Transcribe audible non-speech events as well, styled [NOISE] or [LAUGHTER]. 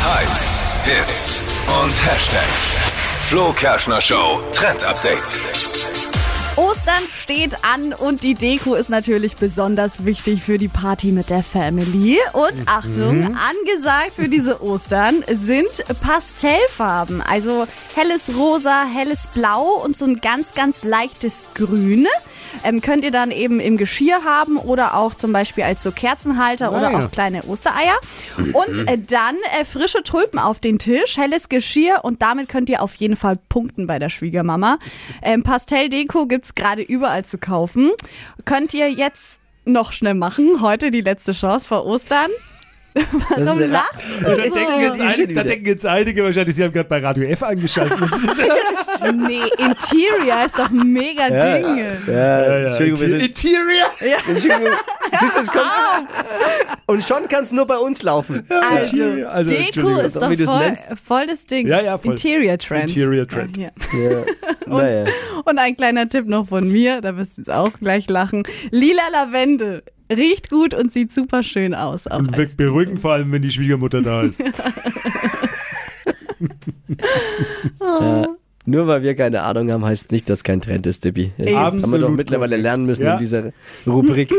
Hypes, Hits und Hashtags. Flo Kerschner Show Trend Update. Ostern steht an und die Deko ist natürlich besonders wichtig für die Party mit der Family. Und Achtung, angesagt für diese [LAUGHS] Ostern sind Pastellfarben. Also helles Rosa, helles Blau und so ein ganz, ganz leichtes Grün. Ähm, könnt ihr dann eben im Geschirr haben oder auch zum Beispiel als so Kerzenhalter oder ja. auch kleine Ostereier. Und äh, dann äh, frische Tulpen auf den Tisch, helles Geschirr und damit könnt ihr auf jeden Fall punkten bei der Schwiegermama. Ähm, Pastelldeko gibt's gerade überall zu kaufen. Könnt ihr jetzt noch schnell machen. Heute die letzte Chance vor Ostern. Warum lachst du Da so? denken jetzt Da einige, da denken jetzt einige wahrscheinlich, sie haben gerade bei Radio F eingeschaltet. [LAUGHS] Nee, Interior ist doch mega Ding. Ja, Entschuldigung, wir sind, Interior. Entschuldigung. Siehst du, es kommt. Und schon kann es nur bei uns laufen. Also, Interior, also, Deko Entschuldigung, ist doch voll, voll das Ding. Ja, ja, voll. Interior Trend. Interior Trend. Ja, Ja. [LAUGHS] Naja. hier. Und ein kleiner Tipp noch von mir, da wirst du jetzt auch gleich lachen. Lila Lavendel. Riecht gut und sieht super schön aus. Auch Und wirkt beruhigend, vor allem, wenn die Schwiegermutter da ist. [LAUGHS] Nur weil wir keine Ahnung haben, heißt nicht, dass kein Trend ist, Tippi. Das haben wir doch Absolut mittlerweile lernen müssen Ja. in dieser Rubrik.